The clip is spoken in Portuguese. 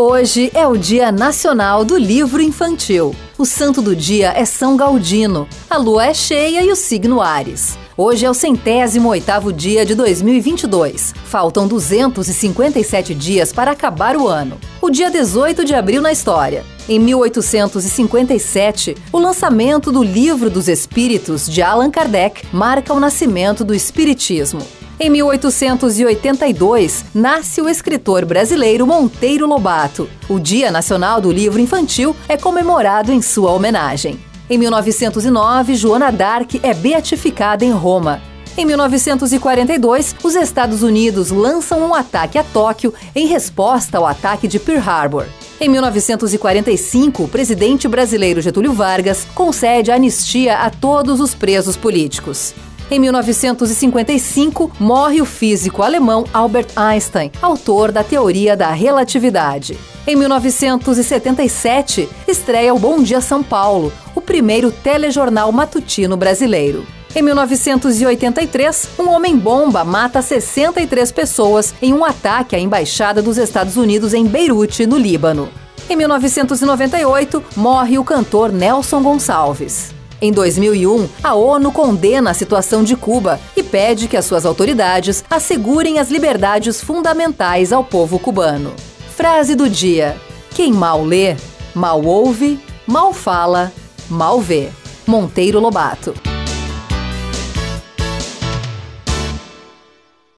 Hoje é o Dia Nacional do Livro Infantil. O santo do dia é São Galdino. A lua é cheia e o signo Ares. Hoje é o centésimo oitavo dia de 2022. Faltam 257 dias para acabar o ano. O dia 18 de abril na história. Em 1857, o lançamento do Livro dos Espíritos de Allan Kardec marca o nascimento do Espiritismo. Em 1882, nasce o escritor brasileiro Monteiro Lobato. O Dia Nacional do Livro Infantil é comemorado em sua homenagem. Em 1909, Joana d'Arc é beatificada em Roma. Em 1942, os Estados Unidos lançam um ataque a Tóquio em resposta ao ataque de Pearl Harbor. Em 1945, o presidente brasileiro Getúlio Vargas concede anistia a todos os presos políticos. Em 1955, morre o físico alemão Albert Einstein, autor da teoria da relatividade. Em 1977, estreia o Bom Dia São Paulo, o primeiro telejornal matutino brasileiro. Em 1983, um homem-bomba mata 63 pessoas em um ataque à embaixada dos Estados Unidos em Beirute, no Líbano. Em 1998, morre o cantor Nelson Gonçalves. Em 2001, a ONU condena a situação de Cuba e pede que as suas autoridades assegurem as liberdades fundamentais ao povo cubano. Frase do dia: Quem mal lê, mal ouve, mal fala, mal vê. Monteiro Lobato.